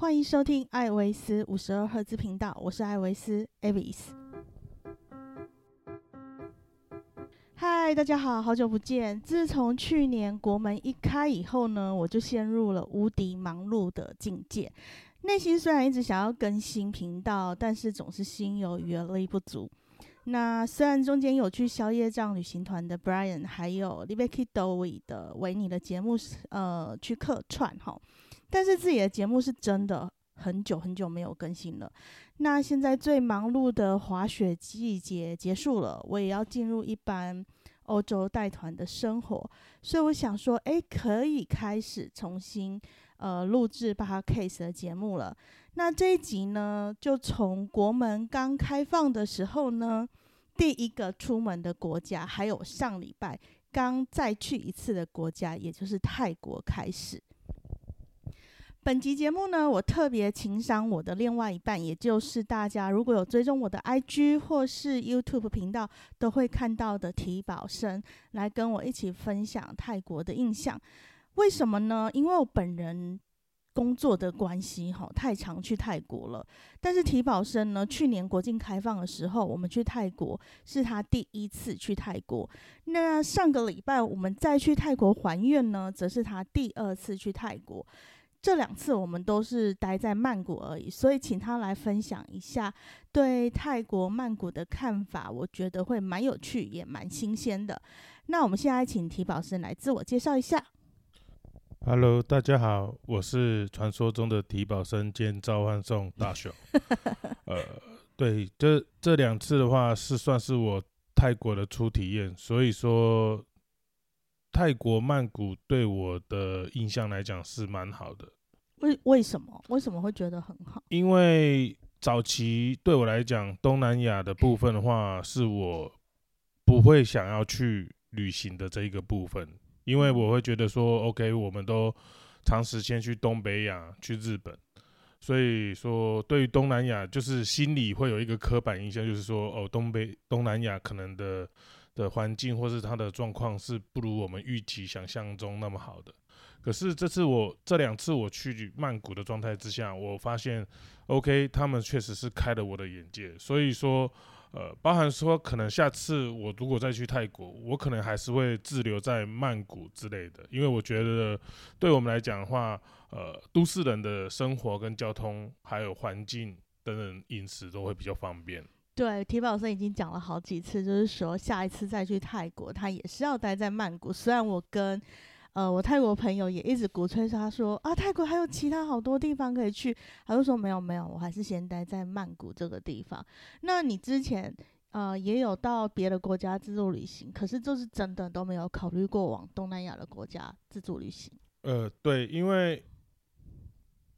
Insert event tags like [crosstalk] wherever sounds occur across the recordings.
欢迎收听艾维斯五十二赫兹频道，我是艾维斯 Avis。嗨，大家好，好久不见。自从去年国门一开以后呢，我就陷入了无敌忙碌的境界。内心虽然一直想要更新频道，但是总是心有余而力不足。那虽然中间有去宵夜帐旅行团的 Brian，还有 l i b e k i d o w i 的维尼的节目，呃，去客串哈。但是自己的节目是真的很久很久没有更新了。那现在最忙碌的滑雪季节结束了，我也要进入一般欧洲带团的生活，所以我想说，哎，可以开始重新呃录制巴 case 的节目了。那这一集呢，就从国门刚开放的时候呢，第一个出门的国家，还有上礼拜刚再去一次的国家，也就是泰国开始。本集节目呢，我特别请赏我的另外一半，也就是大家如果有追踪我的 IG 或是 YouTube 频道，都会看到的提宝生，来跟我一起分享泰国的印象。为什么呢？因为我本人工作的关系，哈，太常去泰国了。但是提宝生呢，去年国境开放的时候，我们去泰国是他第一次去泰国。那上个礼拜我们再去泰国还愿呢，则是他第二次去泰国。这两次我们都是待在曼谷而已，所以请他来分享一下对泰国曼谷的看法，我觉得会蛮有趣，也蛮新鲜的。那我们现在请提宝生来自我介绍一下。Hello，大家好，我是传说中的提宝生兼召唤兽大雄。[laughs] 呃，对，这这两次的话是算是我泰国的初体验，所以说。泰国曼谷对我的印象来讲是蛮好的，为为什么？为什么会觉得很好？因为早期对我来讲，东南亚的部分的话，是我不会想要去旅行的这一个部分，因为我会觉得说，OK，我们都长时间去东北亚、去日本，所以说对于东南亚，就是心里会有一个刻板印象，就是说，哦，东北东南亚可能的。的环境或是他的状况是不如我们预期想象中那么好的。可是这次我这两次我去曼谷的状态之下，我发现，OK，他们确实是开了我的眼界。所以说，呃，包含说可能下次我如果再去泰国，我可能还是会滞留在曼谷之类的，因为我觉得对我们来讲的话，呃，都市人的生活跟交通还有环境等等饮食都会比较方便。对，提宝生已经讲了好几次，就是说下一次再去泰国，他也是要待在曼谷。虽然我跟呃我泰国朋友也一直鼓吹，他说啊泰国还有其他好多地方可以去，他就说没有没有，我还是先待在曼谷这个地方。那你之前呃也有到别的国家自助旅行，可是就是真的都没有考虑过往东南亚的国家自助旅行。呃，对，因为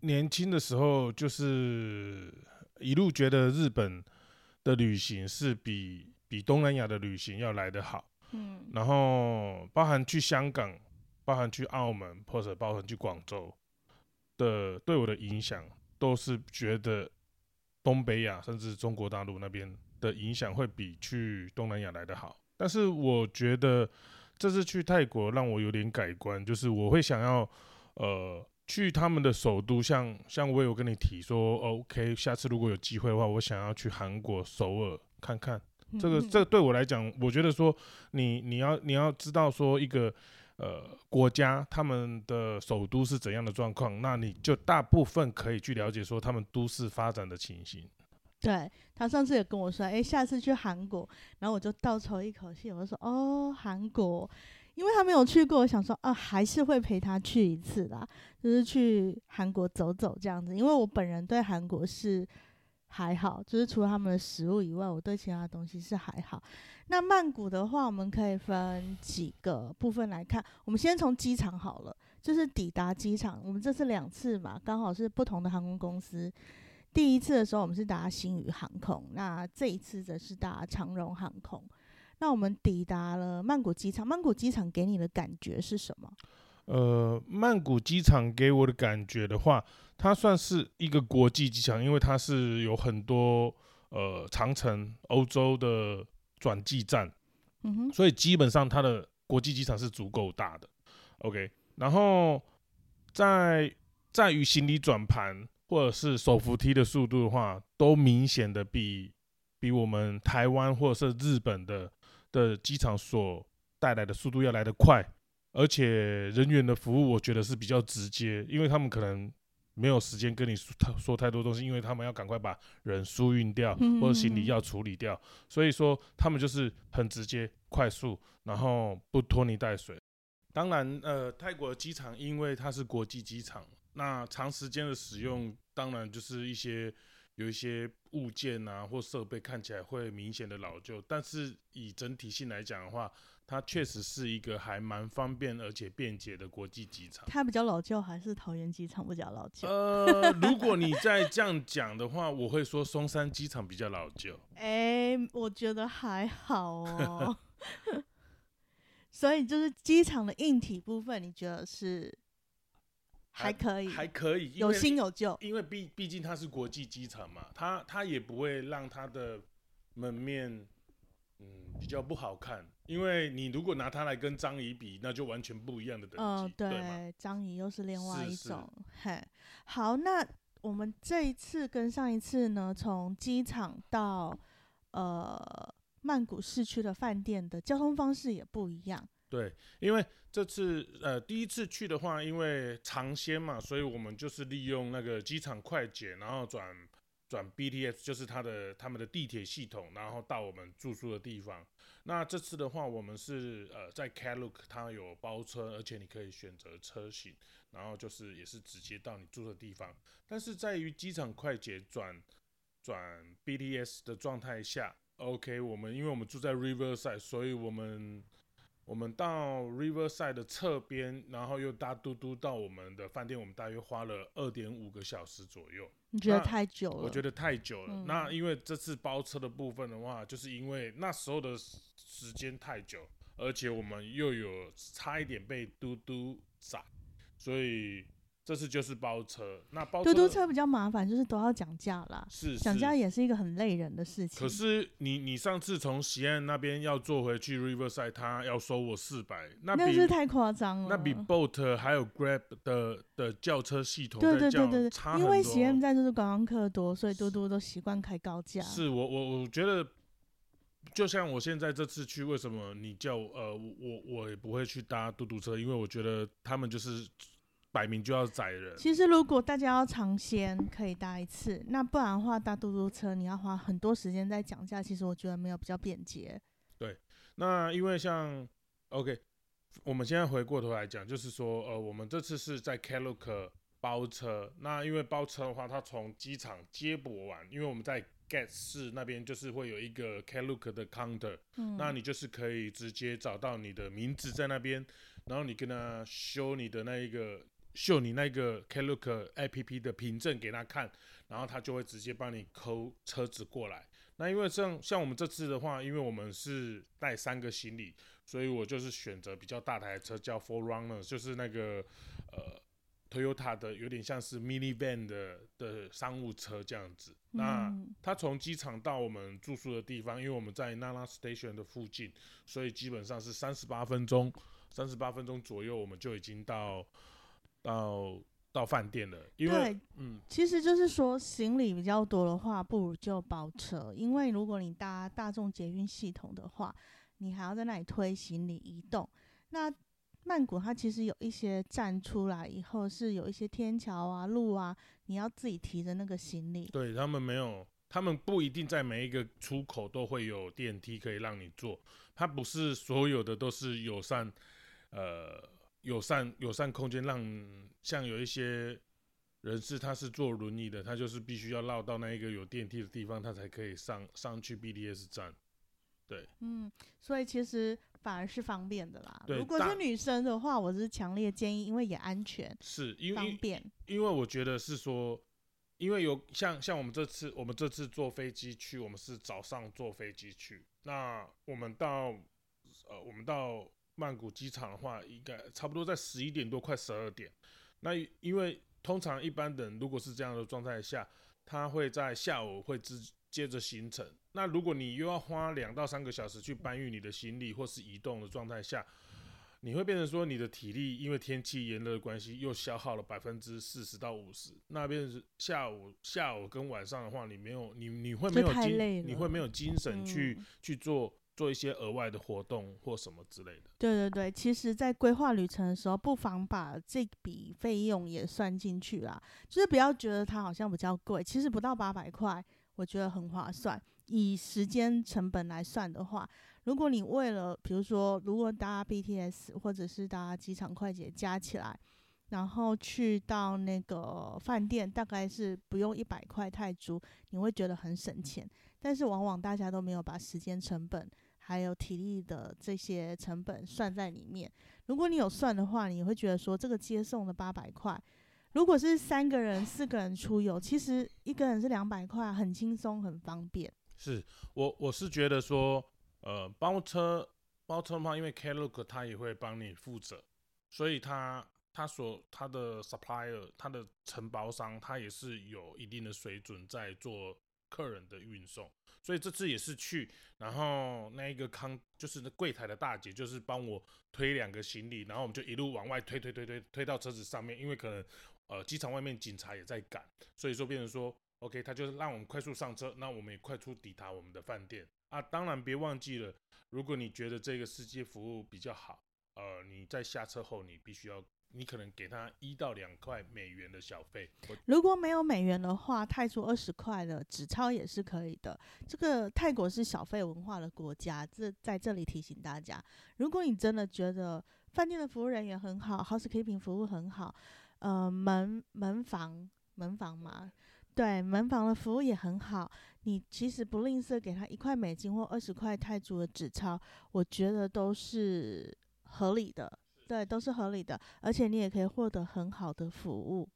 年轻的时候就是一路觉得日本。的旅行是比比东南亚的旅行要来得好，嗯，然后包含去香港，包含去澳门，或者包含去广州的，对我的影响都是觉得东北亚甚至中国大陆那边的影响会比去东南亚来得好。但是我觉得这次去泰国让我有点改观，就是我会想要呃。去他们的首都，像像我有跟你提说，OK，下次如果有机会的话，我想要去韩国首尔看看。这个这对我来讲，我觉得说你你要你要知道说一个呃国家他们的首都是怎样的状况，那你就大部分可以去了解说他们都市发展的情形。对他上次也跟我说，哎，下次去韩国，然后我就倒抽一口气，我就说，哦，韩国。因为他没有去过，我想说啊，还是会陪他去一次啦，就是去韩国走走这样子。因为我本人对韩国是还好，就是除了他们的食物以外，我对其他东西是还好。那曼谷的话，我们可以分几个部分来看。我们先从机场好了，就是抵达机场，我们这次两次嘛，刚好是不同的航空公司。第一次的时候，我们是搭新宇航空，那这一次则是搭长荣航空。那我们抵达了曼谷机场，曼谷机场给你的感觉是什么？呃，曼谷机场给我的感觉的话，它算是一个国际机场，因为它是有很多呃长城欧洲的转机站，嗯哼，所以基本上它的国际机场是足够大的。OK，然后在在于行李转盘或者是手扶梯的速度的话，都明显的比比我们台湾或者是日本的的机场所带来的速度要来得快，而且人员的服务我觉得是比较直接，因为他们可能没有时间跟你说太说太多东西，因为他们要赶快把人输运掉或者行李要处理掉，所以说他们就是很直接、快速，然后不拖泥带水。当然，呃，泰国的机场因为它是国际机场，那长时间的使用，当然就是一些有一些物件啊或设备看起来会明显的老旧，但是以整体性来讲的话，它确实是一个还蛮方便而且便捷的国际机场。它比较老旧，还是桃园机场比较老旧？呃，如果你 [laughs] 再这样讲的话，我会说松山机场比较老旧。哎，我觉得还好哦。[laughs] 所以就是机场的硬体部分，你觉得是还可以？还可以，有新有旧。因为毕毕竟它是国际机场嘛，它它也不会让它的门面嗯比较不好看。因为你如果拿它来跟张仪比，那就完全不一样的等级。嗯，对，张仪又是另外一种。嘿，好，那我们这一次跟上一次呢，从机场到呃。曼谷市区的饭店的交通方式也不一样。对，因为这次呃第一次去的话，因为尝鲜嘛，所以我们就是利用那个机场快捷，然后转转 BTS，就是它的他们的地铁系统，然后到我们住宿的地方。那这次的话，我们是呃在 Klook，它有包车，而且你可以选择车型，然后就是也是直接到你住的地方。但是在于机场快捷转转 BTS 的状态下。OK，我们因为我们住在 Riverside，所以我们我们到 Riverside 的侧边，然后又搭嘟嘟到我们的饭店，我们大约花了二点五个小时左右。你觉得太久了？我觉得太久了。那因为这次包车的部分的话，就是因为那时候的时间太久，而且我们又有差一点被嘟嘟宰，所以。这次就是包车，那包嘟嘟车比较麻烦，就是都要讲价啦。是讲价也是一个很累人的事情。可是你你上次从西安那边要坐回去 Riverside，他要收我四百，那那是太夸张了。那比 Boat 还有 Grab 的的轿车系统对对对对对，因为西安站就是观光客多，所以嘟嘟都习惯开高价。是我我我觉得，就像我现在这次去，为什么你叫呃我我也不会去搭嘟嘟车，因为我觉得他们就是。摆明就要宰人。其实，如果大家要尝鲜，可以搭一次；那不然的话，搭嘟嘟车你要花很多时间在讲价。其实我觉得没有比较便捷。对，那因为像 OK，我们现在回过头来讲，就是说，呃，我们这次是在 Klook 包车。那因为包车的话，它从机场接驳完，因为我们在 Get 市那边就是会有一个 Klook 的 counter，嗯，那你就是可以直接找到你的名字在那边，然后你跟他修你的那一个。秀你那个 Klook A P P 的凭证给他看，然后他就会直接帮你抠车子过来。那因为像像我们这次的话，因为我们是带三个行李，所以我就是选择比较大台车，叫 Four Runner，就是那个呃 Toyota 的，有点像是 Mini Van 的的商务车这样子。那他从机场到我们住宿的地方，因为我们在 Nana Station 的附近，所以基本上是三十八分钟，三十八分钟左右我们就已经到。到到饭店了，因为嗯，其实就是说行李比较多的话，不如就包车，因为如果你搭大众捷运系统的话，你还要在那里推行李移动。那曼谷它其实有一些站出来以后是有一些天桥啊、路啊，你要自己提着那个行李。对他们没有，他们不一定在每一个出口都会有电梯可以让你坐，它不是所有的都是友善，呃。友善友善空间，让像有一些人士，他是坐轮椅的，他就是必须要绕到那一个有电梯的地方，他才可以上上去 BDS 站。对，嗯，所以其实反而是方便的啦。如果是女生的话，我是强烈建议，因为也安全，是因为方便。因为我觉得是说，因为有像像我们这次，我们这次坐飞机去，我们是早上坐飞机去，那我们到呃，我们到。曼谷机场的话，应该差不多在十一点多，快十二点。那因为通常一般人如果是这样的状态下，他会在下午会接接着行程。那如果你又要花两到三个小时去搬运你的行李或是移动的状态下，你会变成说你的体力因为天气炎热的关系又消耗了百分之四十到五十，那边是下午下午跟晚上的话，你没有你你会没有精你会没有精神去去做。做一些额外的活动或什么之类的。对对对，其实，在规划旅程的时候，不妨把这笔费用也算进去啦。就是不要觉得它好像比较贵，其实不到八百块，我觉得很划算。以时间成本来算的话，如果你为了，比如说，如果搭 BTS 或者是搭机场快捷加起来，然后去到那个饭店，大概是不用一百块泰铢，你会觉得很省钱。但是往往大家都没有把时间成本。还有体力的这些成本算在里面。如果你有算的话，你会觉得说这个接送的八百块，如果是三个人、四个人出游，其实一个人是两百块，很轻松、很方便。是我我是觉得说，呃，包车包车的话，因为 Klook 他也会帮你负责，所以他他所他的 supplier 他的承包商他也是有一定的水准在做客人的运送。所以这次也是去，然后那一个康就是那柜台的大姐，就是帮我推两个行李，然后我们就一路往外推推推推推到车子上面，因为可能呃机场外面警察也在赶，所以说变成说 OK，他就是让我们快速上车，那我们也快速抵达我们的饭店啊。当然别忘记了，如果你觉得这个司机服务比较好，呃，你在下车后你必须要。你可能给他一到两块美元的小费，如果没有美元的话，泰铢二十块的纸钞也是可以的。这个泰国是小费文化的国家，这在这里提醒大家，如果你真的觉得饭店的服务人员很好，housekeeping 服务很好，呃，门门房门房嘛，对，门房的服务也很好，你其实不吝啬给他一块美金或二十块泰铢的纸钞，我觉得都是合理的。对，都是合理的，而且你也可以获得很好的服务。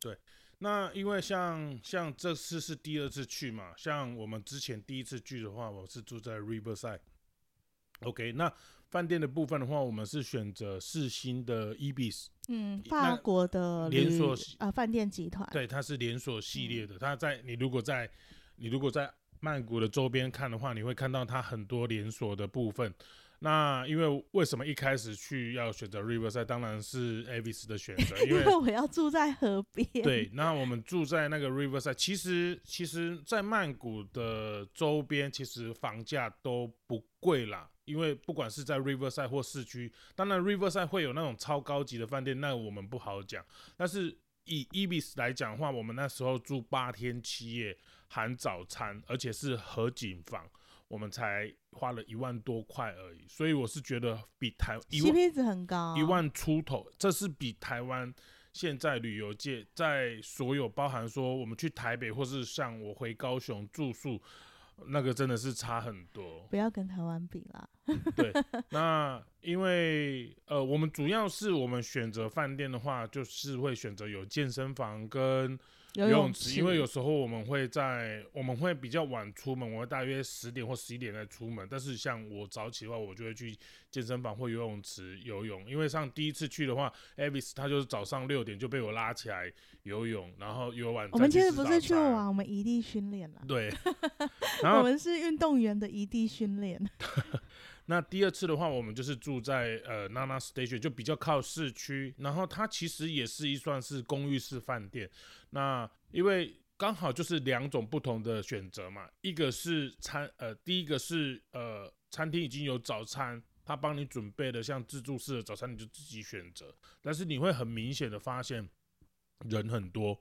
对，那因为像像这次是第二次去嘛，像我们之前第一次去的话，我是住在 Riverside。OK，那饭店的部分的话，我们是选择四星的 Ebis，嗯，法国的连锁啊饭店集团。对，它是连锁系列的。它在你如果在你如果在曼谷的周边看的话，你会看到它很多连锁的部分。那因为为什么一开始去要选择 Riverside？当然是 Avis 的选择，[laughs] 因为我要住在河边。对，那我们住在那个 Riverside，其实其实，在曼谷的周边，其实房价都不贵啦。因为不管是在 Riverside 或市区，当然 Riverside 会有那种超高级的饭店，那我们不好讲。但是以 Ibis 来讲的话，我们那时候住八天七夜，含早餐，而且是合景房。我们才花了一万多块而已，所以我是觉得比台 CP 值很高，一万出头，这是比台湾现在旅游界在所有包含说我们去台北或是像我回高雄住宿，那个真的是差很多。不要跟台湾比啦。对，那因为呃，我们主要是我们选择饭店的话，就是会选择有健身房跟。游泳池，因为有时候我们会在我们会比较晚出门，我会大约十点或十一点再出门。但是像我早起的话，我就会去健身房或游泳池游泳。因为上第一次去的话，Avis 他就是早上六点就被我拉起来游泳，然后游完。我们其实不是去玩，我们异地训练了。对，[laughs] 然后我们是运动员的异地训练。[laughs] [laughs] 那第二次的话，我们就是住在呃 Nana Station，就比较靠市区。然后它其实也是一算是公寓式饭店。那因为刚好就是两种不同的选择嘛，一个是餐呃，第一个是呃餐厅已经有早餐，他帮你准备的像自助式的早餐，你就自己选择。但是你会很明显的发现人很多。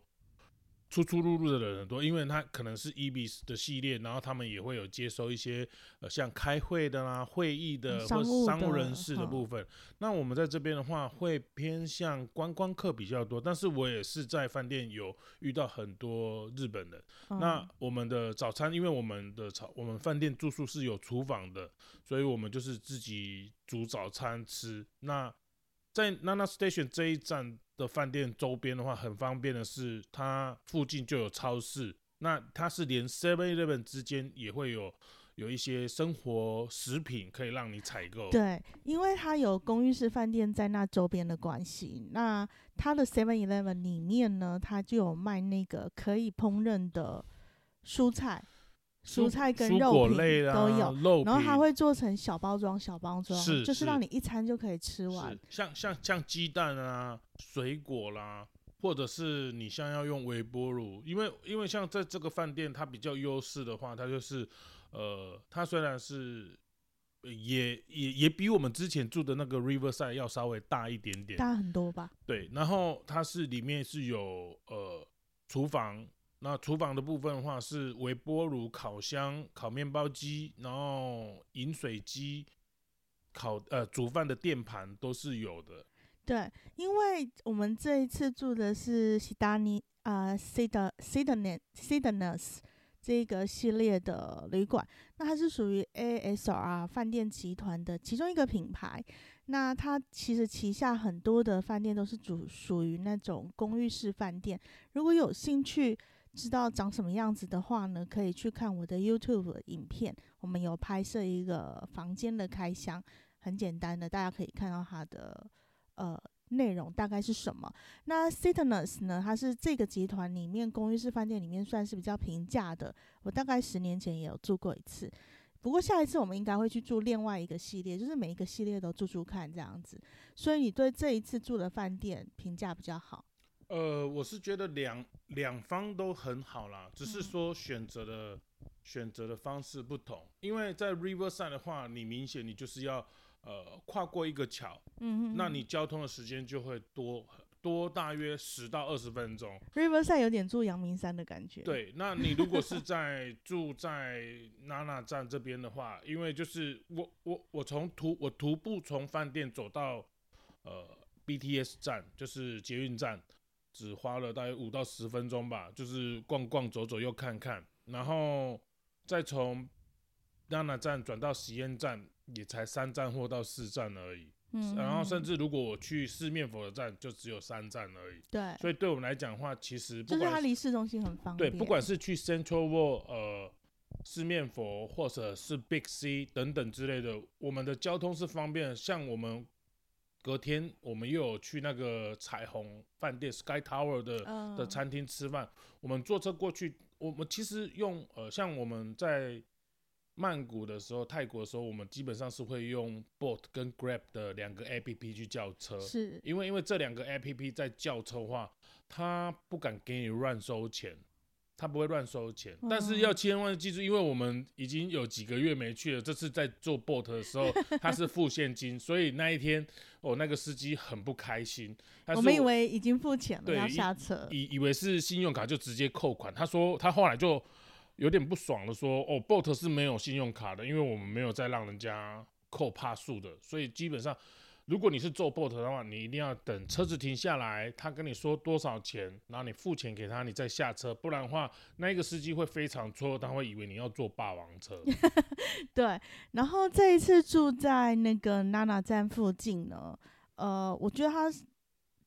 出出入入的人很多，因为他可能是 EBS 的系列，然后他们也会有接收一些呃像开会的啦、会议的或商务人士的部分。那我们在这边的话，会偏向观光客比较多，但是我也是在饭店有遇到很多日本人。那我们的早餐，因为我们的早我们饭店住宿是有厨房的，所以我们就是自己煮早餐吃。那在 Nana Station 这一站。的饭店周边的话，很方便的是，它附近就有超市。那它是连 Seven Eleven 之间也会有有一些生活食品可以让你采购。对，因为它有公寓式饭店在那周边的关系，那它的 Seven Eleven 里面呢，它就有卖那个可以烹饪的蔬菜。蔬菜跟肉品果类啦都有，肉然后它品会做成小包装、小包装，就是让你一餐就可以吃完。像像像鸡蛋啊、水果啦，或者是你像要用微波炉，因为因为像在这个饭店，它比较优势的话，它就是呃，它虽然是呃也也也比我们之前住的那个 Riverside 要稍微大一点点，大很多吧？对，然后它是里面是有呃厨房，那厨房的部分的话是微波炉、烤箱、烤面包机，然后饮水机、烤呃煮饭的电盘都是有的。对，因为我们这一次住的是西达尼啊 c i d c i d n e c i d n e s 这个系列的旅馆，那它是属于 ASR 饭店集团的其中一个品牌。那它其实旗下很多的饭店都是主属于那种公寓式饭店。如果有兴趣知道长什么样子的话呢，可以去看我的 YouTube 影片，我们有拍摄一个房间的开箱，很简单的，大家可以看到它的呃内容大概是什么。那 Sitness 呢，它是这个集团里面公寓式饭店里面算是比较平价的，我大概十年前也有住过一次。不过下一次我们应该会去住另外一个系列，就是每一个系列都住住看这样子。所以你对这一次住的饭店评价比较好？呃，我是觉得两两方都很好啦，只是嗯说选择的、选择的方式不同。因为在 Riverside 的话，你明显你就是要呃跨过一个桥，嗯哼，那你交通的时间就会多多大约十到二十分钟。Riverside 有点住阳明山的感觉。，对，那你如果是在住在娜娜站这边的话，因为就是我我我从徒我徒步从饭店走到呃 BTS 站，就是捷运站，只花了大概五到十分钟吧，就是逛逛走走又看看，然后再从娜娜站转到实验站，也才三站或到四站而已。嗯，然后甚嗯至如果我去四面佛的站，就只有三站而已。对，所以对我们来讲的话，其实不就是管它离市中心很方便对，不管是去 Central World 呃四面佛，或者是 Big C 等等之类的，我们的交通是方便的。像我们隔天我们又有去那个彩虹饭店 Sky Tower 的、嗯的餐厅吃饭，我们坐车过去，我们其实用呃像我们在曼谷的时候、泰国的时候，我们基本上是会用 Boat 跟 Grab 的两个 APP 去叫车。是因为因为这两个 A P P 在叫车的话，它不敢给你乱收钱，它不会乱收钱。但是要千万记住，因为我们已经有几个月没去了，这次在做 boat 的时候，[laughs] 他是付现金，所以那一天哦，那个司机很不开心。我们以为已经付钱了，要下车。以以为是信用卡就直接扣款，他说他后来就有点不爽的说，哦，boat 是没有信用卡的，因为我们没有再让人家扣帕数的，所以基本上如果你是坐 boat 的话，你一定要等车子停下来，他跟你说多少钱，然后你付钱给他，你再下车，不然的话，那个司机会非常错，他会以为你要坐霸王车。[laughs] 对，然后这一次住在那个娜娜站附近呢，呃，我觉得他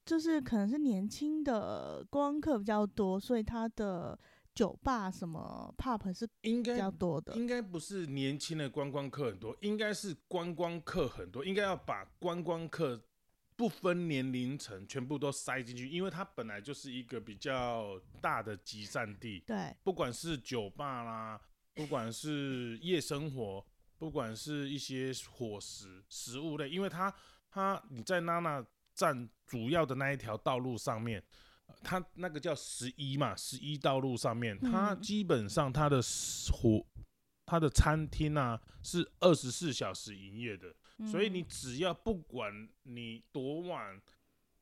就是可能是年轻的观光客比较多，所以他的酒吧什么 pub 是应该比较多的。应该不是年轻的观光客很多，应该是观光客很多，应该要把观光客不分年龄层全部都塞进去，因为它本来就是一个比较大的集散地，对，不管是酒吧啦，不管是夜生活，不管是一些伙食、食物类，因为它它你在娜娜站主要的那一条道路上面。呃它那个叫十一嘛，十一道路上面，它嗯基本上它的火，它的餐厅啊是二十四小时营业的，所以你嗯只要不管你多晚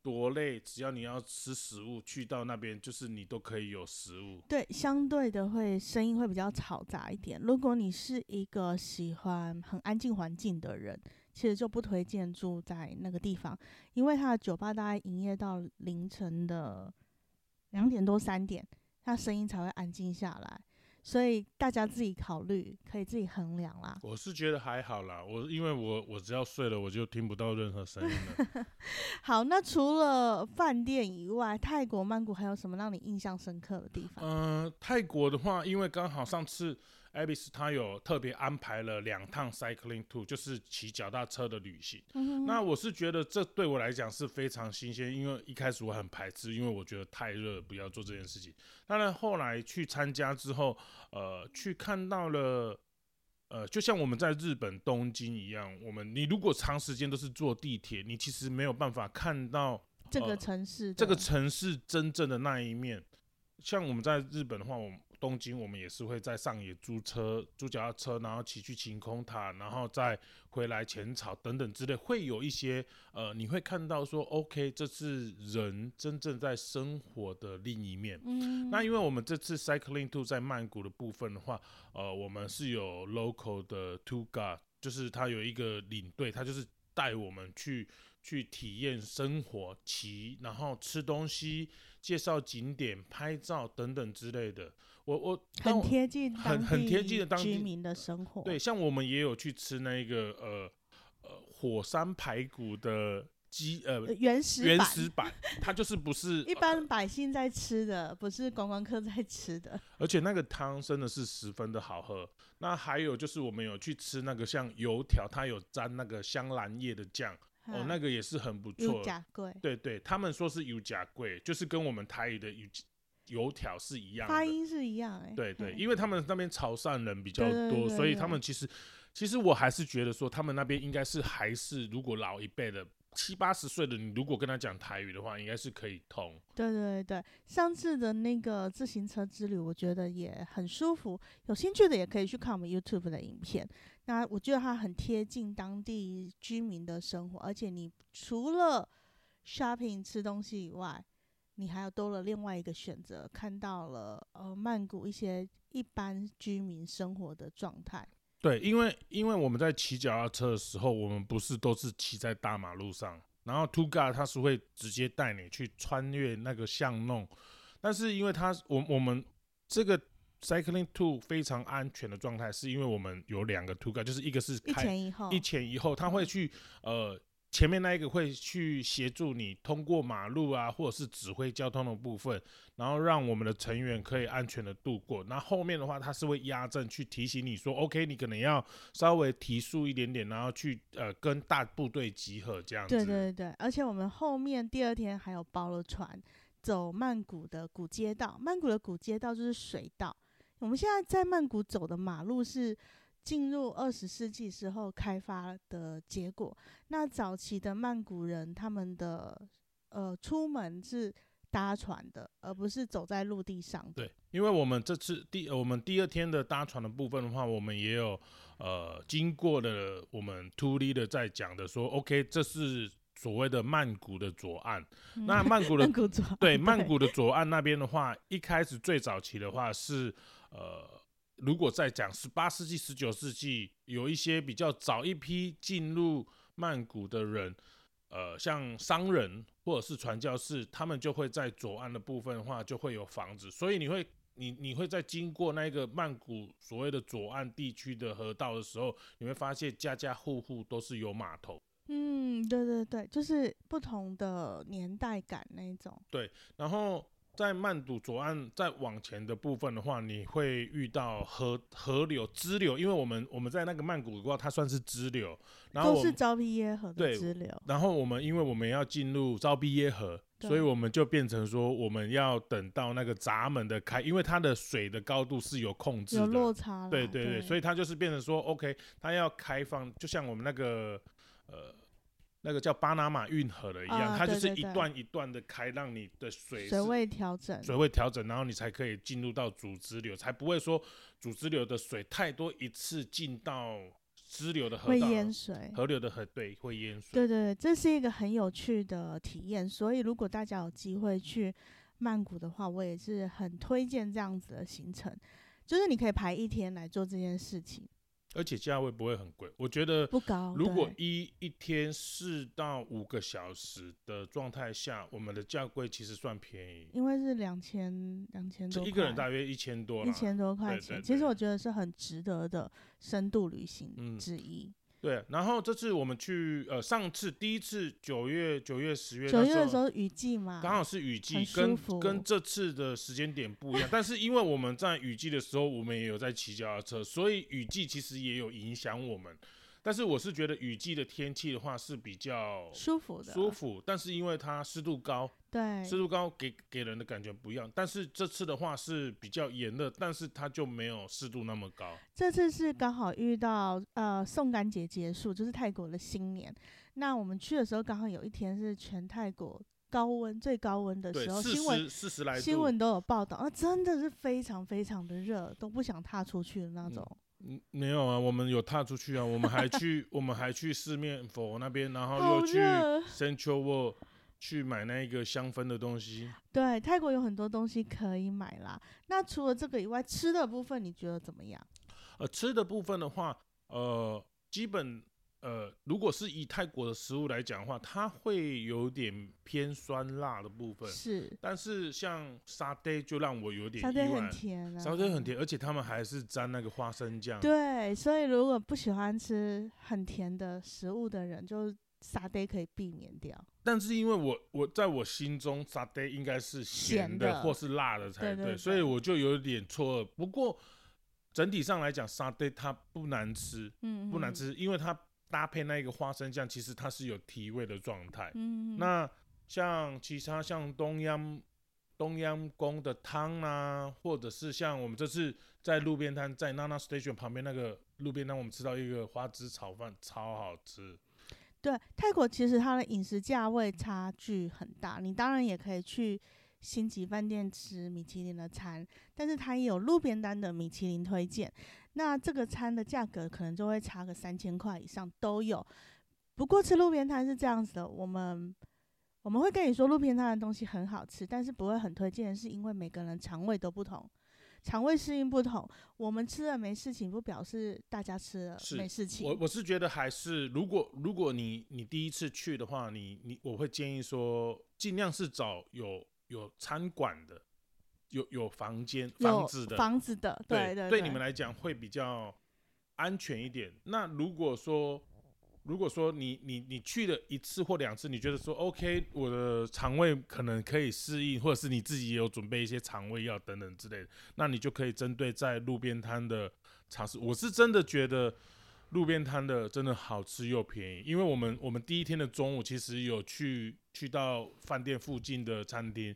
多累，只要你要吃食物，去到那边就是你都可以有食物。对相对的会声音会比较嘈杂一点。如果你是一个喜欢很安静环境的人，其实就不推荐住在那个地方，因为他的酒吧大概营业到凌晨的两点多三点，他声音才会安静下来。所以大家自己考虑，可以自己衡量啦。我是觉得还好啦，我因为我我只要睡了，我就听不到任何声音了。[laughs] 好，那除了饭店以外，泰国曼谷还有什么让你印象深刻的地方？嗯、泰国的话，因为刚好上次 Abis 他有特别安排了两趟 cycling tour，就是骑脚踏车的旅行。嗯那我是觉得这对我来讲是非常新鲜，因为一开始我很排斥，因为我觉得太热，不要做这件事情。当然后来去参加之后，呃，去看到了。呃，就像我们在日本东京一样，我们你如果长时间都是坐地铁，你其实没有办法看到这个呃城市的，这个城市真正的那一面。像我们在日本的话，我们东京我们也是会在上野租车、租脚踏车，然后骑去晴空塔，然后再回来浅草等等之类，会有一些呃，你会看到说，OK，这是人真正在生活的另一面。嗯，那因为我们这次 cycling tour 在曼谷的部分的话，呃，我们是有 local 的 guide，就是他有一个领队，他就是带我们去去体验生活、骑，然后吃东西、介绍景点、拍照等等之类的。我我很贴近很很贴近的当地居民的生活。对，像我们也有去吃那个呃呃火山排骨的鸡呃呃，原始原版始版，它就是不是 [laughs] 一般百姓在吃的，不是观光客在吃的。而且那个汤真的是十分的好喝。那还有就是我们有去吃那个像油条，它有沾那个香兰叶的酱，哦，那个也是很不有错。假贵，对对，他们说是油甲贵，就是跟我们台语的油油条是一样的。发音是一样哎、对对，因为他们那边潮汕人比较多，对所以他们其实其实我还是觉得说，他们那边应该是还是如果老一辈的七八十岁的，你如果跟他讲台语的话，应该是可以通。对对对，上次的那个自行车之旅，我觉得也很舒服。有兴趣的也可以去看我们 YouTube 的影片。那我觉得它很贴近当地居民的生活，而且你除了 shopping 吃东西以外，你还有多了另外一个选择，看到了呃曼谷一些一般居民生活的状态。对，因为因为我们在骑脚踏车的时候，我们不是都是骑在大马路上，然后 Two God 他是会直接带你去穿越那个巷弄，但是因为他我我们这个 Cycling Two 非常安全的状态，是因为我们有两个 Two God，就是一个是一开前一后，一前一后，他会去呃前面那一个会去协助你通过马路啊，或者是指挥交通的部分，然后让我们的成员可以安全的度过。那后面的话，他是会压阵去提醒你说，OK，你可能要稍微提速一点点，然后去呃跟大部队集合这样子。对对对，而且我们后面第二天还有包了船，走曼谷的古街道。曼谷的古街道就是水道。我们现在在曼谷走的马路是进入二十世纪时候开发的结果。那早期的曼谷人他们的呃出门是搭船的，而不是走在陆地上的。对，因为我们这次第呃我们第二天的搭船的部分的话，我们也有呃经过了我们 Two Leader 在讲的说，OK，这是所谓的曼谷的左岸。嗯那曼谷 [laughs] 的曼谷对曼谷的左岸那边的话，一开始最早期的话是呃，如果在讲十八世纪、十九世纪，有一些比较早一批进入曼谷的人，呃，像商人或者是传教士，他们就会在左岸的部分的话就会有房子，所以你会。你你会在经过那个曼谷所谓的左岸地区的河道的时候，你会发现家家户户都是有码头。嗯，对对对，就是不同的年代感那一种。然后在曼谷左岸再往前的部分的话，你会遇到河河流、支流，因为我们我们在那个曼谷的话，它算是支流，然后都是招毕耶河的对支流。然后我们因为我们要进入招毕耶河，所以我们就变成说我们要等到那个闸门的开，因为它的水的高度是有控制有的，落差啦，对对对，所以以它就是变成说，OK，它要开放，就像我们那个呃那个叫巴拿马运河的一样，啊它就是一段一段的开，让你的水水位调整，水位调整，然后你才可以进入到主支流，才不会说主支流的水太多，一次进到支流的河会，淹水。河流的河对会淹水。对对对，这是一个很有趣的体验。所以如果大家有机会去曼谷的话，我也是很推荐这样子的行程，就是你可以排一天来做这件事情，而且价位不会很贵，我觉得不高。如果一一天四到五个小时的状态下，我们的价贵其实算便宜，因为是两千两千多一个人大约一千多。一千多块对钱，其实我觉得是很值得的深度旅行嗯之一。对，然后这次我们去，呃，上次第一次九月、九月、十月九月的时候雨季嘛，刚好是雨季跟服跟这次的时间点不一样。但是因为我们在雨季的时候，我们也有在骑脚踏车，所以雨季其实也有影响我们。但是我是觉得雨季的天气的话是比较舒服的，舒服，但是因为它湿度高，对，湿度高给给人的感觉不一样。但是这次的话是比较炎热，但是它就没有湿度那么高。这次是刚好遇到呃送干节结束，就是泰国的新年。那我们去的时候刚好有一天是全泰国高温最高温的对时，候，四新闻十四十来度，新闻都有报道，啊真的是非常非常的热，都不想踏出去的那种。嗯，没有啊，我们有踏出去啊，我们还去，我们还去四面佛那边，然后又去 Central World 去买那个香氛的东西。对，泰国有很多东西可以买啦。那除了这个以外，吃的部分你觉得怎么样？呃，吃的部分的话，呃，基本呃，如果是以泰国的食物来讲的话，它会有点偏酸辣的部分，是但是像沙爹就让我有点意沙爹很，甜啊，沙爹很甜，而且他们还是沾那个花生酱。对，所以如果不喜欢吃很甜的食物的人，就沙爹可以避免掉。但是因为我我在我心中沙爹应该是咸咸的的或是辣的才对对所以我就有点错愕。不过整体上来讲，沙爹它不难吃，嗯，嗯，不难吃，因为它搭配那一个花生酱，其实它是有提味的状态。嗯，嗯，那像其他像东央东央宫的汤啊，或者是像我们这次在路边摊，在 Nana Station 旁边那个路边摊，我们吃到一个花枝炒饭，超好吃。对泰国其实它的饮食价位差距很大，你当然也可以去星级饭店吃米其林的餐，但是它也有路边摊的米其林推荐。那这个餐的价格可能就会差个三千块以上都有。不过吃路边摊是这样子的，我们我们会跟你说路边摊的东西很好吃，但是不会很推荐，是因为每个人肠胃都不同，肠胃适应不同。我们吃了没事情，不表示大家吃了没事情。我我是觉得还是，如果如果你你第一次去的话，你你我会建议说，尽量是找有有餐馆的，有有房间房子的，房子的，对对对你们来讲会比较安全一点。那如果说如果说你你你去了一次或两次，你觉得说 OK，我的肠胃可能可以适应，或者是你自己也有准备一些肠胃药等等之类的，那你就可以针对在路边摊的尝试。我是真的觉得路边摊的真的好吃又便宜，因为我们我们第一天的中午其实有去去到饭店附近的餐厅，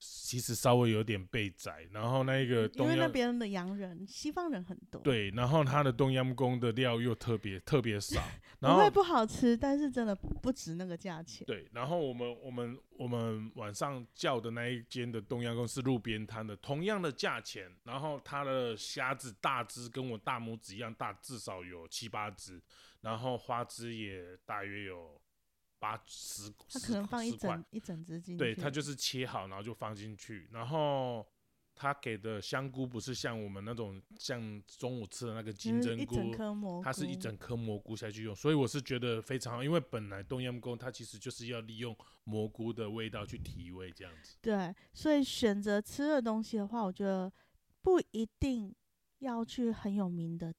其实稍微有点被宰，然后那一个因为那边的洋人、西方人很多，，对，然后他的东阳宫的料又特别特别少，[laughs] 然后不会不好吃，但是真的不值那个价钱。对，然后我们我们我们晚上叫的那一间的东阳宫是路边摊的，同样的价钱，然后它的虾子大只跟我大拇指一样大，至少有七八只，然后花枝也大约有八十，他可能放一整一整只进去，对，它就是切好，然后就放进去，然后他给的香菇不是像我们那种像中午吃的那个金针菇，就是一整颗蘑菇，它是一整颗蘑菇下去用，所以我是觉得非常好，因为本来冬阴功它其实就是要利用蘑菇的味道去提味这样子。对，所以选择吃的东西的话，我觉得不一定要去很有名的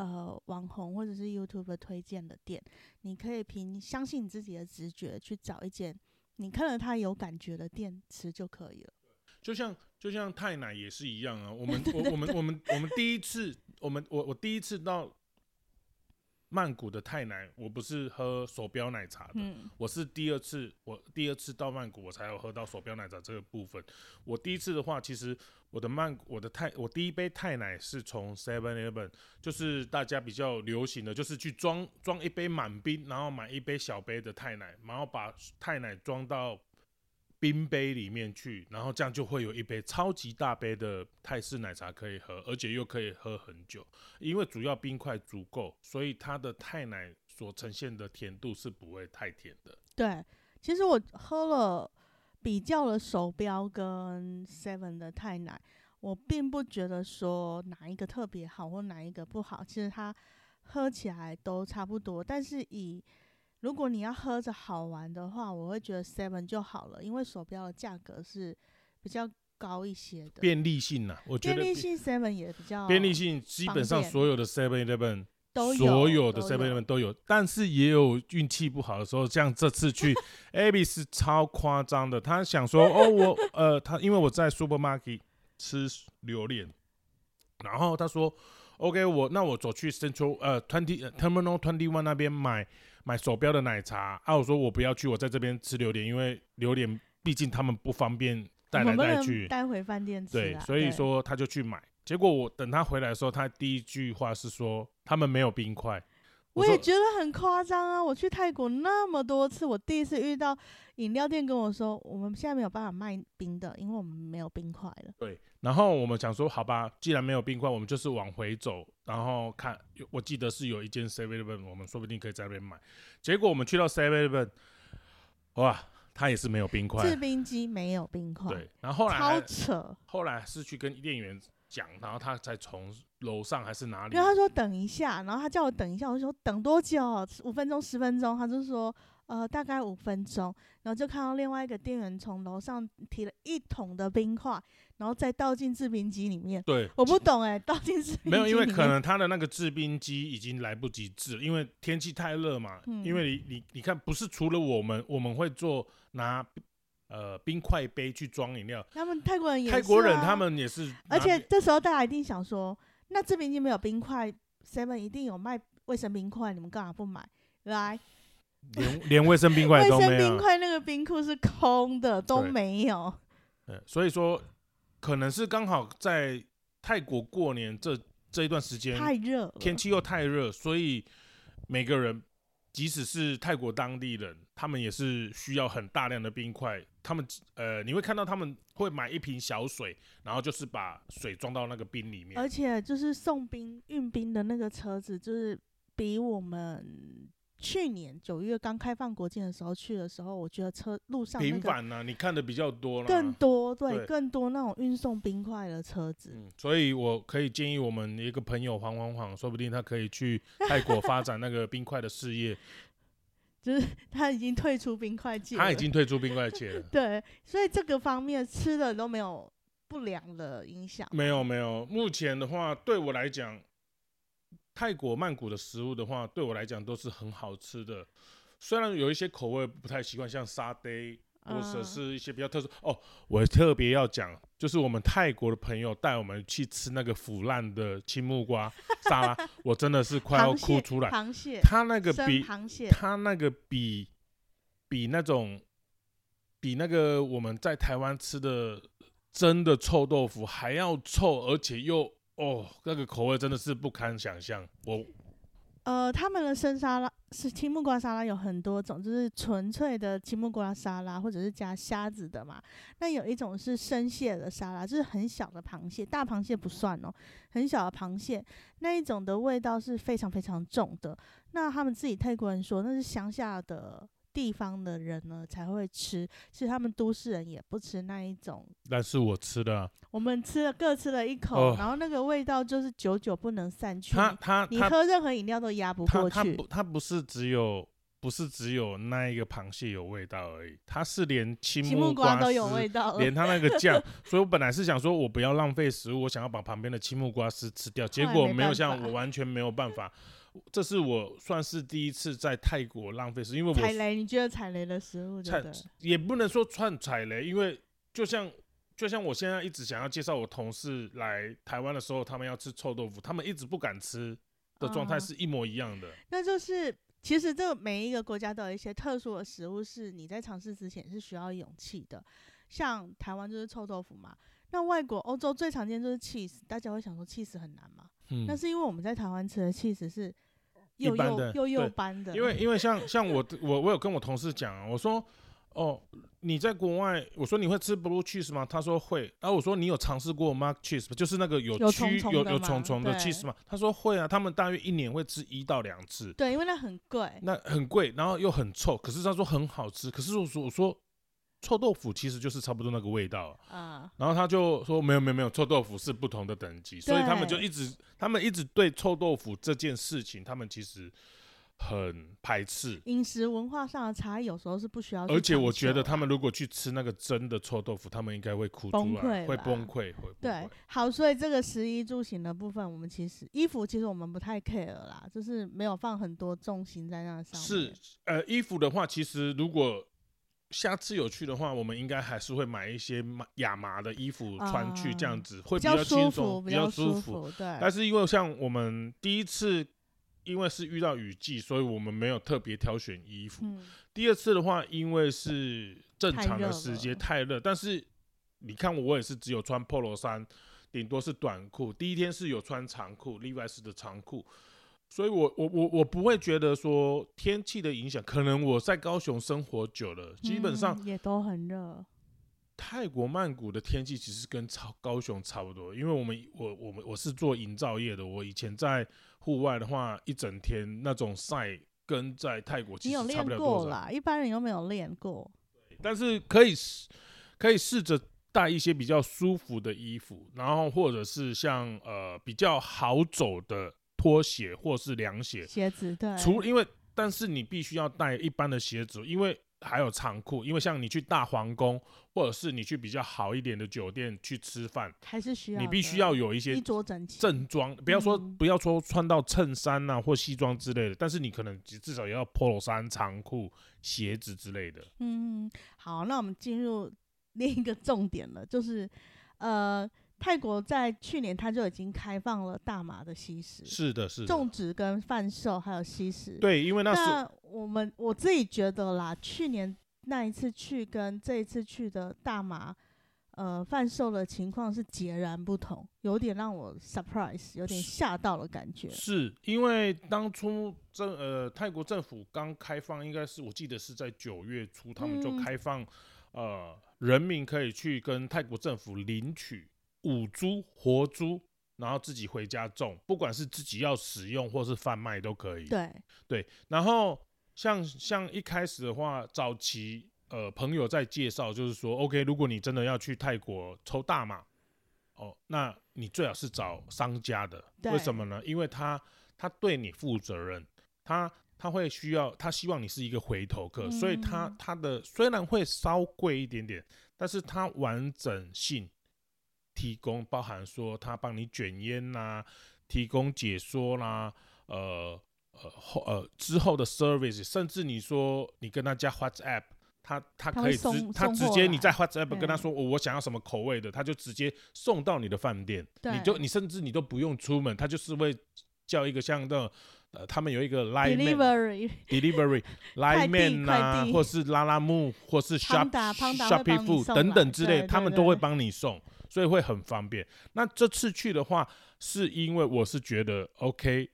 呃网红或者是 YouTube 推荐的店，你可以凭相信你自己的直觉去找一间你看了它有感觉的店吃就可以了。就像就像太奶也是一样啊，我 [laughs] 们我我们我们我们第一次我们我我第一次到曼谷的泰奶，我不是喝手标奶茶的，嗯，我是第二次，我第二次到曼谷，我才有喝到手标奶茶这个部分。我第一次的话，其实我的曼，我的泰，我第一杯泰奶是从 Seven Eleven，就是大家比较流行的，就是去装装一杯满冰，然后买一杯小杯的泰奶，然后把泰奶装到冰杯里面去，然后这样就会有一杯超级大杯的泰式奶茶可以喝，而且又可以喝很久，因为主要冰块足够，所以它的泰奶所呈现的甜度是不会太甜的。对，其实我喝了比较了手标跟 Seven 的泰奶，我并不觉得说哪一个特别好或哪一个不好，其实它喝起来都差不多。但是以如果你要喝着好玩的话，我会觉得 Seven 就好了，因为手标的价格是比较高一些的。便利性呐、我觉得便利性 Seven 也比较便利性基本上所有的 Seven Eleven 都有所有的 Seven Eleven 都有，但是也有运气不好的时候，像这次去 [laughs] Abby 是超夸张的，他想说哦我呃他因为我在 Supermarket 吃榴莲，然后他说 OK 我那我走去 Central 呃 Twenty 呃 Terminal Twenty One 那边买买手标的奶茶啊，我说我不要去，我在这边吃榴莲，因为榴莲毕竟他们不方便带来带去，带回饭店吃对，啊所以说他就去买。结果我等他回来的时候，他第一句话是说他们没有冰块。我也觉得很夸张啊！我去泰国那么多次，我第一次遇到饮料店跟我说，我们现在没有办法卖冰的，因为我们没有冰块了。对，然后我们想说，好吧，既然没有冰块，我们就是往回走，然后看，有我记得是有一间 Seven Eleven，我们说不定可以在那边买。结果我们去到 Seven Eleven，哇，它也是没有冰块制。冰机没有冰块，对，然后后来超扯。后来是去跟店员讲，然后他才从楼上还是哪里因为，他说等一下，然后他叫我等一下，我就说等多久？五分钟、十分钟？他就说呃大概五分钟，然后就看到另外一个店员从楼上提了一桶的冰块，然后再倒进制冰机里面。对，我不懂哎、倒进制冰机没有，因为可能他的那个制冰机已经来不及制了，因为天气太热嘛。嗯因为你你你看，不是除了我们我们会做拿呃冰块杯去装饮料，他们泰国人也泰国人他们也是，而且这时候大家一定想说，那制冰机没有冰块，seven 一定有卖卫生冰块，你们干嘛不买？来，连 [laughs] 连卫生冰块卫生冰都没有。块那个冰库是空的，都没有。嗯，所以说可能是刚好在泰国过年这这一段时间，太热，天气又太热，所以每个人，即使是泰国当地人，他们也是需要很大量的冰块。他们呃，你会看到他们会买一瓶小水，然后就是把水装到那个冰里面。而且就是送冰运冰的那个车子，就是比我们去年九月刚开放国境的时候去的时候，我觉得车路上那个频繁呢、你看的比较多了。更多，对，对更多那种运送冰块的车子。嗯，所以我可以建议我们一个朋友黄黄黄，说不定他可以去泰国发展那个冰块的事业。[laughs] 就是他已经退出冰块界，他已经退出冰块界了。[laughs] 对，所以这个方面吃的都没有不良的影响。没有没有，目前的话对我来讲，泰国曼谷的食物的话，对我来讲都是很好吃的。虽然有一些口味不太习惯，像沙爹或者嗯是一些比较特殊、哦，我特别要讲，就是我们泰国的朋友带我们去吃那个腐烂的青木瓜沙拉，我真的是快要 [laughs] 哭出来。螃蟹，它那个比螃蟹，它那个比比那种比那个我们在台湾吃的真的臭豆腐还要臭，而且又哦，那个口味真的是不堪想象。我呃，他们的生沙拉是青木瓜沙拉有很多种，就是纯粹的青木瓜沙拉，或者是加虾子的嘛。那有一种是生蟹的沙拉，就是很小的螃蟹，大螃蟹不算哦，很小的螃蟹那一种的味道是非常非常重的。那他们自己泰国人说，那是乡下的地方的人呢才会吃，其实他们都市人也不吃那一种。但是我吃的啊、我们吃了各吃了一口，哦然后那个味道就是久久不能散去。它它它你喝任何饮料都压不过去。它不是只有不是只有那一个螃蟹有味道而已，它是连青青木瓜瓜都有味道连它那个酱，[laughs] 所以我本来是想说，我不要浪费食物，我想要把旁边的青木瓜丝吃掉，结果没有像我完全没有办法。这是我算是第一次在泰国浪费食，因为我踩雷，你觉得踩雷的食物对踩不对？也不能说串踩雷，因为就像就像我现在一直想要介绍我同事来台湾的时候，他们要吃臭豆腐，他们一直不敢吃的状态嗯是一模一样的。那就是其实这每一个国家都有一些特殊的食物，是你在尝试之前是需要勇气的。像台湾就是臭豆腐嘛，那外国欧洲最常见就是 cheese，大家会想说 cheese 很难嘛？嗯，那是因为我们在台湾吃的 cheese 是又又又又般的因为因为像像我我我有跟我同事讲啊，我说哦你在国外，我说你会吃 blue cheese 吗？他说会。然后我说你有尝试过 mark cheese 吗？就是那个有有蛆有有虫虫的吗虫虫的 cheese 吗？他说会啊，他们大约一年会吃一到两次，对，因为那很贵，那很贵，然后又很臭，可是他说很好吃。可是我说我说臭豆腐其实就是差不多那个味道啊、啊、然后他就说没有没有没有，臭豆腐是不同的等级，所以他们就一直他们一直对臭豆腐这件事情，他们其实很排斥。饮食文化上的差异有时候是不需要而且我觉得他们如果去吃那个真的臭豆腐，他们应该会哭出来，会崩溃，会崩对溃。，好，所以这个食衣住行的部分，我们其实衣服其实我们不太 care 啦，就是没有放很多重心在那上面。是，呃，衣服的话，其实如果下次有去的话，我们应该还是会买一些麻亚麻的衣服穿去，这样啊子会比较较轻，松，比较舒舒。服。对，但是因为像我们第一次，因为是遇到雨季，所以我们没有特别挑选衣服。嗯，第二次的话，因为是正常的时间太热，但是你看我，我也是只有穿 polo 衫，顶多是短裤。第一天是有穿长裤，Levi's 的长裤，所以我我我我不会觉得说天气的影响，可能我在高雄生活久了，基本上嗯也都很热。泰国曼谷的天气其实跟超高雄差不多，因为我们我我们我是做营造业的，我以前在户外的话，一整天那种晒跟在泰国其实差不了多啦，一般人又没有练过。但是可以试可以试着带一些比较舒服的衣服，然后或者是像呃比较好走的拖鞋或是凉鞋。鞋子对，除因为但是你必须要带一般的鞋子，因为还有长裤，因为像你去大皇宫或者是你去比较好一点的酒店去吃饭，还是需要你必须要有一些衣着整齐。正装，不要说、嗯不要说穿到衬衫呐、或西装之类的，但是你可能至少也要 polo 衫、长裤、鞋子之类的。嗯，好，那我们进入另一个重点了，就是呃，泰国在去年它就已经开放了大麻的吸食、是的，是的。种植跟贩售，还有吸食。对，因为那时候那我们我自己觉得啦，去年那一次去跟这一次去的大麻，呃，贩售的情况是截然不同，有点让我 surprise，有点吓到了感觉。是因为当初政呃泰国政府刚开放，应该是我记得是在九月初，他们就嗯开放、呃人民可以去跟泰国政府领取五株活株，然后自己回家种，不管是自己要使用或是贩卖都可以。对，对，然后像像一开始的话，早期呃朋友在介绍，就是说，OK，如果你真的要去泰国抽大麻，哦，那你最好是找商家的，为什么呢？因为他他对你负责任，他他会需要，他希望你是一个回头客，所以他嗯他的虽然会稍贵一点点，但是它完整性提供，包含说他帮你卷烟呐、提供解说啦，呃呃后呃之后的 service，甚至你说你跟他加 WhatsApp，他他可以直他他直接你在 WhatsApp 跟他说我我想要什么口味的，他就直接送到你的饭店，你就你甚至你都不用出门，他就是会叫一个像那种呃他们有一个 Line delivery delivery 快 Line 递 Man 快呐、递。或是拉拉木，或是 Shop 你 Food 等等之类，他们都会帮你送，所以会很方便。那这次去的话，是因为我是觉得 OK，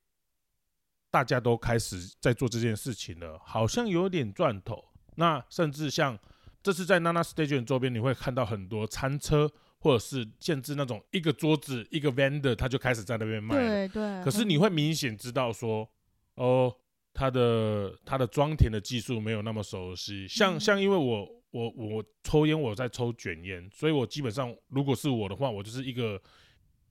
大家都开始在做这件事情了，好像有点赚头。那甚至像这次在 Nana Station 周边，你会看到很多餐车，或者是限制那种一个桌子一个 vendor，他就开始在那边卖了。对对。可是你会明显知道说，哦，他的他的装填的技术没有那么熟悉。像嗯像因为我我我抽烟，我在抽卷烟，所以我基本上如果是我的话，我就是一个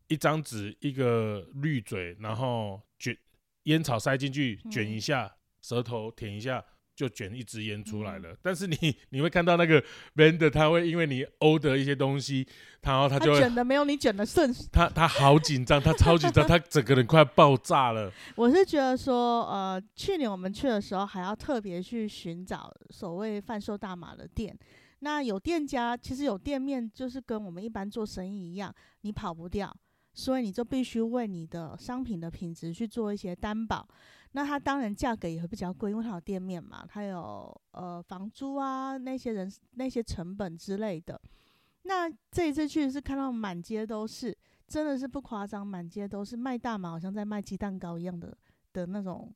一张纸一个滤嘴，然后卷烟草塞进去，卷一嗯下，舌头舔一下。就卷一支烟出来嗯了，但是你你会看到那个 vendor，他会因为你 order 一些东西，然后他他就会卷的没有你卷的顺他他好紧张，他超紧张，他整个人快爆炸了。[laughs] 我是觉得说，呃，去年我们去的时候还要特别去寻找所谓贩售大麻的店。那有店家，其实有店面，就是跟我们一般做生意一样，你跑不掉，所以你就必须为你的商品的品质去做一些担保。那它当然价格也会比较贵，因为它有店面嘛，它有呃房租啊那些人那些成本之类的。那这一次去是看到满街都是，真的是不夸张，满街都是卖大麻，好像在卖鸡蛋糕一样的的那种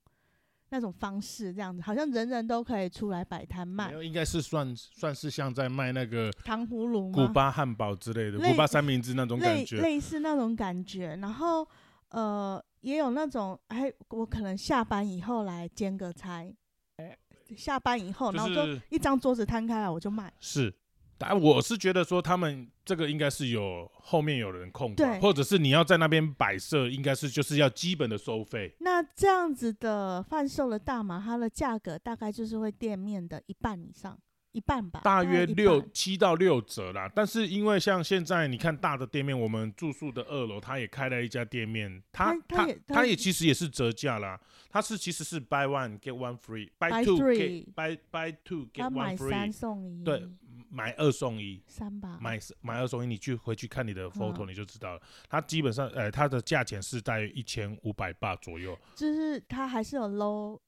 那种方式，这样子，好像人人都可以出来摆摊卖，应该是算算是像在卖那个糖葫芦古？巴汉堡之类的，古巴三明治那种感类觉。类似那种感觉，然后呃也有那种，哎，我可能下班以后来兼个差，下班以后，就然后就一张桌子摊开来我就卖，是，但我是觉得说他们这个应该是有后面有人控管，对或者是你要在那边摆设，应该是就是要基本的收费。那这样子的贩售的大麻，它的价格大概就是会店面的一半以上，一半吧，大约六半。七到六折啦。但是因为像现在你看大的店面，我们住宿的二楼，它也开了一家店面，它它它它也其实也是折价啦。它是其实是 buy one get one free，buy two get buy buy two get one free，送一，对，买二送一。三吧，买买二送一，你去回去看你的 photo 嗯。你就知道了。它基本上，呃，它的价钱是在一千五百八左右，就是它还是有 low，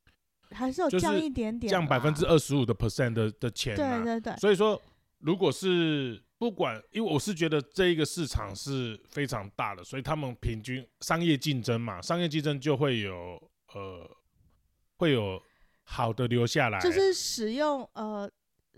还是有降一点点，降百分之二十五的 percent 的的钱嘛。对对对，所以说，如果是不管，因为我是觉得这一个市场是非常大的，所以他们平均商业竞争嘛，商业竞争就会有呃会有好的留下来，就是使用呃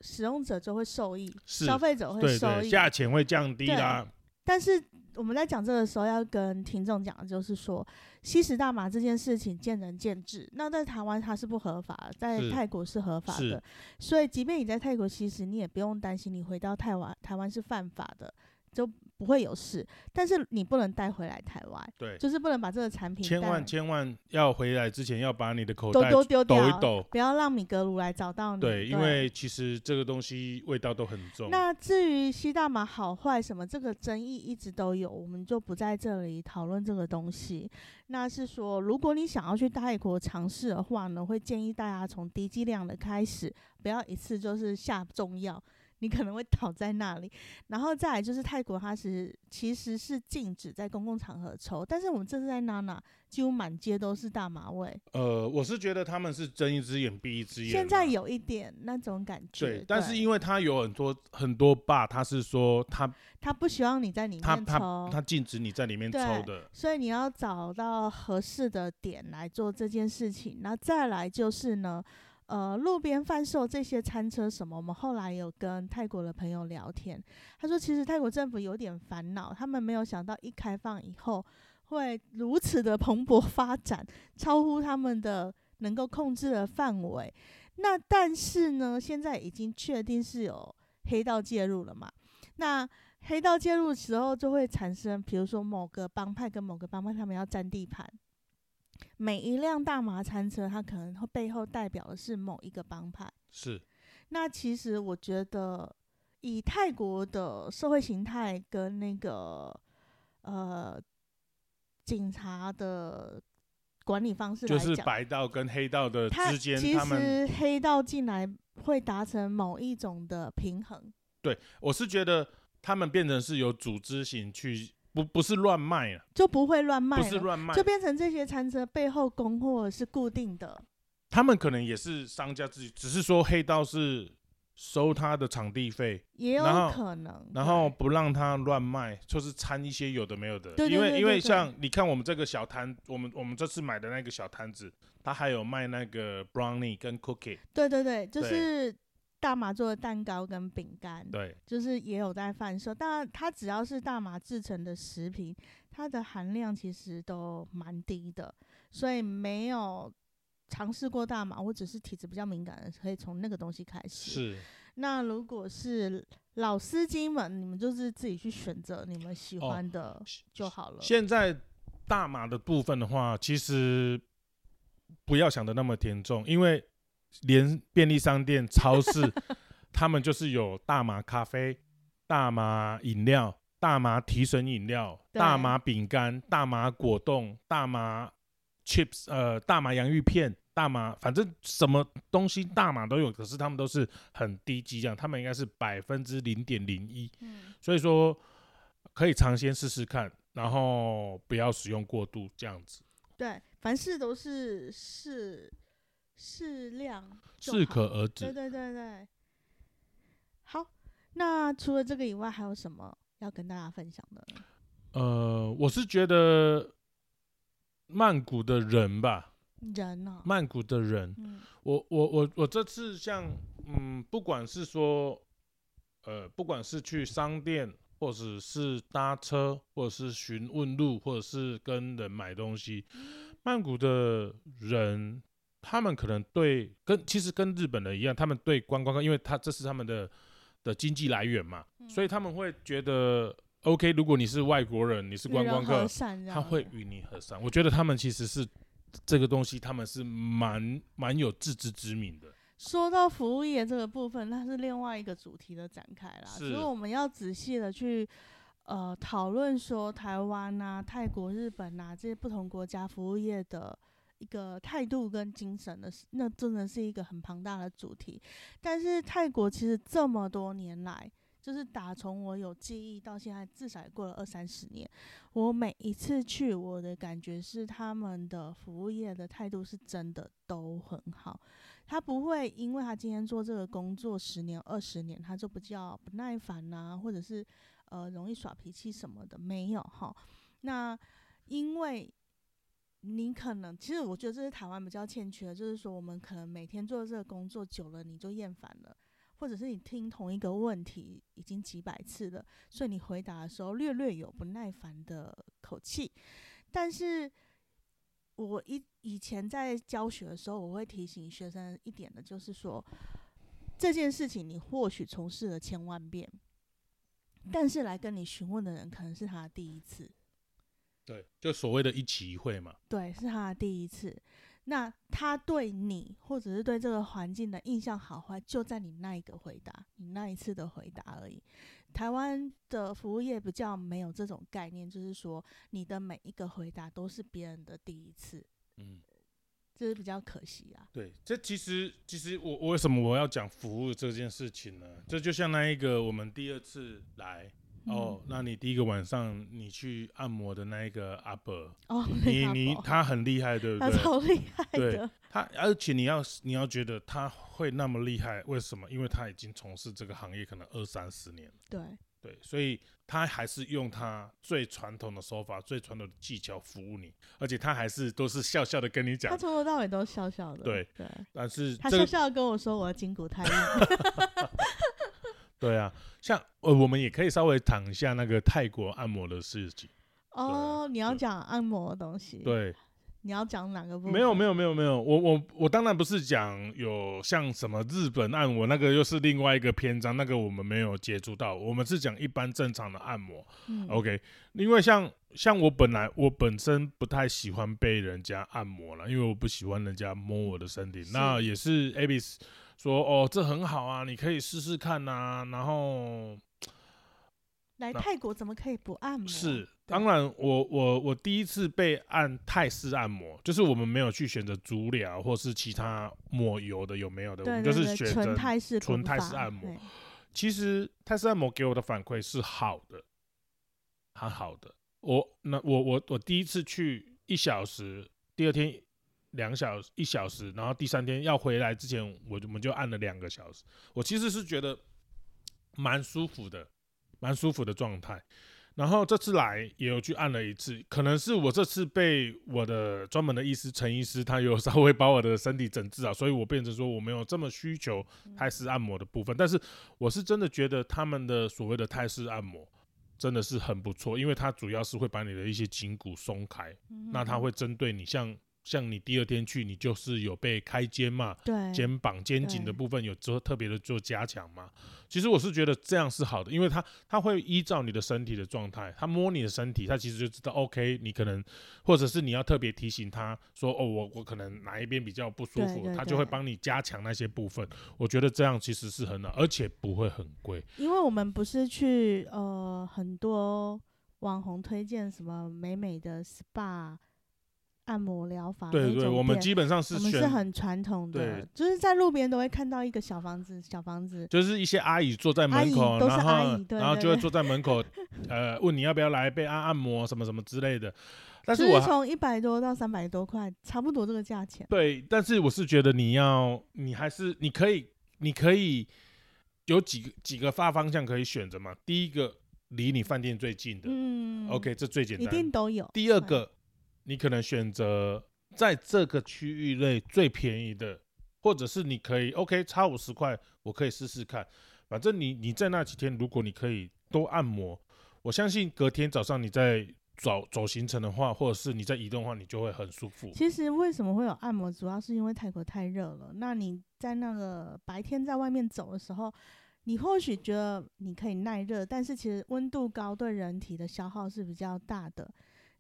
使用者就会受益，消费者会受益，价钱会降低啦。但是我们在讲这个时候，要跟听众讲的就是说，吸食大麻这件事情见仁见智。那在台湾它是不合法的，在泰国是合法的，所以即便你在泰国吸食，你也不用担心你回到台湾，台湾是犯法的，就不会有事。但是你不能带回来台湾，对，就是不能把这个产品千万千万要回来之前要把你的口都袋都丢掉，抖一抖。不要让米格鲁来找到你。对，因为其实这个东西味道都很重。那至于西大麻好坏什么，这个争议一直都有，我们就不在这里讨论这个东西。那是说，如果你想要去泰国尝试的话呢，会建议大家从低剂量的开始，不要一次就是下重药，你可能会倒在那里。然后再来就是泰国，它是其实是禁止在公共场合抽，但是我们这次在娜娜，几乎满街都是大麻味。呃，我是觉得他们是睁一只眼闭一只眼。现在有一点那种感觉，对，但是因为他有很多很多爸，他是说他他不希望你在里他他面抽，他禁止你在里面抽的。所以你要找到合适的点来做这件事情。那再来就是呢，呃，路边贩售这些餐车什么，我们后来有跟泰国的朋友聊天，他说其实泰国政府有点烦恼，他们没有想到一开放以后会如此的蓬勃发展，超乎他们的能够控制的范围。那但是呢，现在已经确定是有黑道介入了嘛？那黑道介入的时候，就会产生，比如说某个帮派跟某个帮派，他们要占地盘。每一辆大麻餐车，它可能背后代表的是某一个帮派。是那其实我觉得，以泰国的社会形态跟那个呃警察的管理方式就来讲，就是白道跟黑道的之间，其他们实黑道进来会达成某一种的平衡。对我是觉得他们变成是有组织型去，不不是乱卖了，就不会乱卖不，是乱卖就，变成这些餐车背后供货是固定的，他们可能也是商家自己，只是说黑道是收他的场地费，也有可能。然后不让他乱卖，就是掺一些有的没有的。对对因为因为像你看我们这个小摊，我们我们这次买的那个小摊子，它还有卖那个 brownie 跟 cookie，对对对，就是大麻做的蛋糕跟饼干，对，就是也有在贩售。当然，它只要是大麻制成的食品，它的含量其实都蛮低的，所以没有尝试过大麻或者是体质比较敏感的，可以从那个东西开始。是那如果是老司机们，你们就是自己去选择你们喜哦欢的就好了。现在大麻的部分的话，其实不要想的那么严重，因为连便利商店、超市，他们就是有大麻咖啡、大麻饮料、大麻提神饮料、大麻饼干、大麻果冻、大麻 chips，呃，大麻洋芋片。大麻，反正什么东西大麻都有，可是他们都是很低剂量，他们应该是百分之零点零一，嗯，所以说可以尝鲜试试看，然后不要使用过度，这样子对，凡事都是适适量适可而止。对对对对。好，那除了这个以外，还有什么要跟大家分享的？呃，我是觉得曼谷的人吧，人呢、曼谷的人，嗯我我我我这次像嗯，不管是说呃，不管是去商店，或者是搭车，或者是询问路，或者是跟人买东西，曼谷的人，他们可能对跟其实跟日本人一样，他们对观光客，因为他这是他们的的经济来源嘛，嗯所以他们会觉得 OK，如果你是外国人，你是观光客他会与你和善。我觉得他们其实是这个东西，他们是蛮蛮有自知之明的。说到服务业这个部分，那是另外一个主题的展开啦。是所以我们要仔细的去呃讨论说，台湾啊、泰国、日本啊这些不同国家服务业的一个态度跟精神的，那真的是一个很庞大的主题。但是泰国其实这么多年来，就是打从我有记忆到现在，至少也过了二三十年。我每一次去，我的感觉是他们的服务业的态度是真的都很好。他不会因为他今天做这个工作十年、二十年，他就比较不耐烦呐、或者是呃容易耍脾气什么的，没有哈。那因为你可能，其实我觉得这是台湾比较欠缺的，就是说我们可能每天做这个工作久了，你就厌烦了。或者是你听同一个问题已经几百次了，所以你回答的时候略略有不耐烦的口气。但是我以以前在教学的时候，我会提醒学生一点的，就是说这件事情你或许从事了千万遍，但是来跟你询问的人可能是他第一次，对，就所谓的一期一会嘛。对，是他的第一次。那他对你或者是对这个环境的印象好坏，就在你那一个回答，你那一次的回答而已。台湾的服务业比较没有这种概念，就是说你的每一个回答都是别人的第一次，嗯，这是比较可惜啊。对，这其实其实我我为什么我要讲服务这件事情呢？这就像那一个我们第二次来。哦，那你第一个晚上你去按摩的那一个阿伯，哦，你你他很厉害，对不对？他对？超厉害对的，他，而且你要你要觉得他会那么厉害，为什么？因为他已经从事这个行业可能二三十年了，对，对，所以他还是用他最传统的手法、最传统的技巧服务你，而且他还是都是笑笑的跟你讲。他，从头到尾都笑笑的，对对，但是他这个笑笑的跟我说我的筋骨太硬，[laughs] 对啊，像呃，我们也可以稍微谈一下那个泰国按摩的事情，哦，你要对讲按摩的东西，，对，你要讲哪个部分？没有没有没有没有，我我我当然不是讲有像什么日本按摩那个又是另外一个篇章，那个我们没有接触到，我们是讲一般正常的按摩。嗯 OK，因为像像我本来我本身不太喜欢被人家按摩了，因为我不喜欢人家摸我的身体。那也是 Abis 说哦，这很好啊，你可以试试看呐、然后那来泰国怎么可以不按摩？是，对当然我我我第一次被按泰式按摩，就是我们没有去选择足疗或是其他抹油的有没有的，我们就是选择。纯泰式纯泰式按摩其实泰式按摩给我的反馈是好的，很好的。我那我我我第一次去一小时，第二天两小时一小时，然后第三天要回来之前，我就我们就按了两个小时。我其实是觉得蛮舒服的，蛮舒服的状态。然后这次来也有去按了一次，可能是我这次被我的专门的医师陈医师，他有稍微把我的身体整治啊，所以我变成说我没有这么需求泰式按摩的部分。但是我是真的觉得他们的所谓的泰式按摩真的是很不错，因为它主要是会把你的一些筋骨松开，嗯那它会针对你像像你第二天去，你就是有被开肩嘛，对肩膀、肩颈的部分有做特别的做加强嘛。其实我是觉得这样是好的，因为他他会依照你的身体的状态，他摸你的身体，他其实就知道 OK，你可能或者是你要特别提醒他说哦，我我可能哪一边比较不舒服，对对他就会帮你加强那些部分。我觉得这样其实是很好，而且不会很贵。因为我们不是去呃很多网红推荐什么美美的 SPA 按摩疗法对对，我们基本上是我们是选。很传统的对，就是在路边都会看到一个小房子，小房子，就是一些阿姨坐在门口，都是然后阿姨对然后就会坐在门口，[laughs] 呃，问你要不要来被按按摩什么什么之类的。但就是是我从一百多到三百多块，差不多这个价钱。对，但是我是觉得你要，你还是你可以，你可以有几个几个发方向可以选择嘛。第一个，离你饭店最近的、嗯 o k 这最简单一定。都有。第二个，你可能选择在这个区域内最便宜的，或者是你可以 OK 差五十块，我可以试试看。反正你你在那几天，如果你可以多按摩，我相信隔天早上你在走走行程的话，或者是你在移动的话，你就会很舒服。其实为什么会有按摩，主要是因为泰国太热了。那你在那个白天在外面走的时候，你或许觉得你可以耐热，但是其实温度高对人体的消耗是比较大的。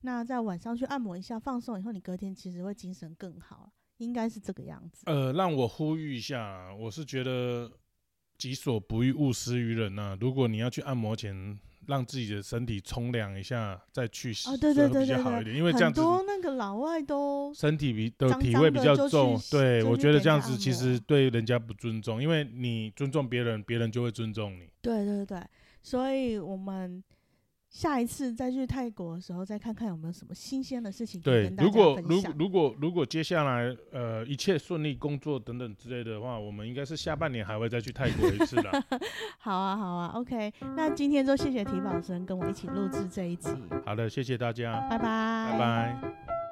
那在晚上去按摩一下，放松以后，你隔天其实会精神更好，应该是这个样子。呃，让我呼吁一下，我是觉得己所不欲，勿施于人呐。如果你要去按摩前，让自己的身体冲凉一下，再去洗，哦，对对对比较好一点，因为这样子很多那个老外都身体比的脏脏体味比较重。洗对，我觉得这样子其实对人家不尊重，因为你尊重别人，别人就会尊重你。对对对，所以我们下一次再去泰国的时候，再看看有没有什么新鲜的事情对如果如分享。如果如果接下来呃一切顺利，工作等等之类的话，我们应该是下半年还会再去泰国一次的。[laughs] 好啊，好啊，OK。那今天就谢谢提宝生跟我一起录制这一集，好的，谢谢大家，拜拜，拜拜。